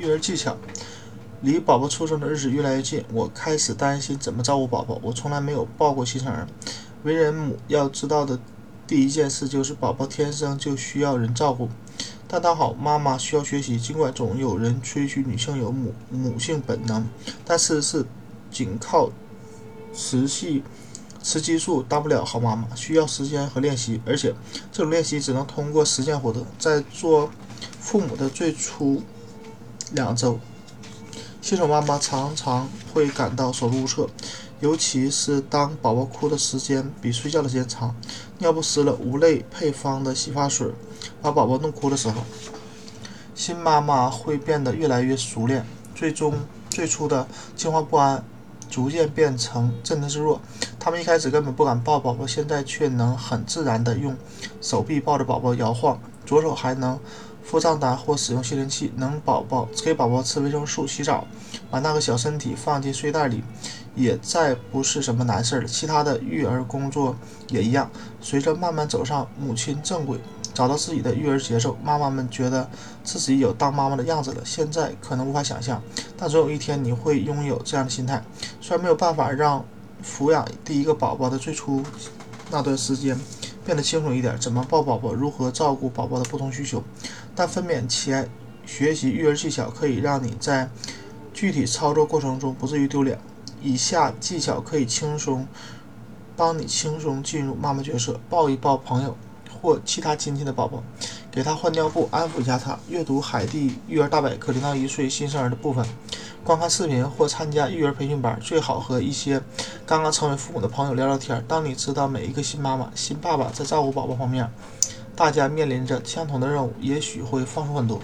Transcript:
育儿技巧。离宝宝出生的日子越来越近，我开始担心怎么照顾宝宝。我从来没有抱过新生儿。为人母要知道的第一件事就是，宝宝天生就需要人照顾。但当好妈妈需要学习。尽管总有人吹嘘女性有母母性本能，但事实是，仅靠雌性雌激素当不了好妈妈，需要时间和练习。而且，这种练习只能通过实践获得。在做父母的最初两周。新手妈妈常常会感到手足无措，尤其是当宝宝哭的时间比睡觉的时间长，尿不湿了，无泪配方的洗发水把宝宝弄哭的时候，新妈妈会变得越来越熟练，最终最初的惊慌不安逐渐变成镇定自若。他们一开始根本不敢抱宝宝，现在却能很自然地用手臂抱着宝宝摇晃，左手还能。腹胀大或使用吸尘器，能宝宝给宝宝吃维生素、洗澡，把那个小身体放进睡袋里，也再不是什么难事了。其他的育儿工作也一样。随着慢慢走上母亲正轨，找到自己的育儿节奏，妈妈们觉得自己有当妈妈的样子了。现在可能无法想象，但总有一天你会拥有这样的心态。虽然没有办法让抚养第一个宝宝的最初那段时间。变得清楚一点，怎么抱宝宝，如何照顾宝宝的不同需求。但分娩前学习育儿技巧，可以让你在具体操作过程中不至于丢脸。以下技巧可以轻松帮你轻松进入妈妈角色：抱一抱朋友或其他亲戚的宝宝，给他换尿布，安抚一下他；阅读《海蒂育儿大百科》零到一岁新生儿的部分。观看视频或参加育儿培训班，最好和一些刚刚成为父母的朋友聊聊天。当你知道每一个新妈妈、新爸爸在照顾宝宝方面，大家面临着相同的任务，也许会放松很多。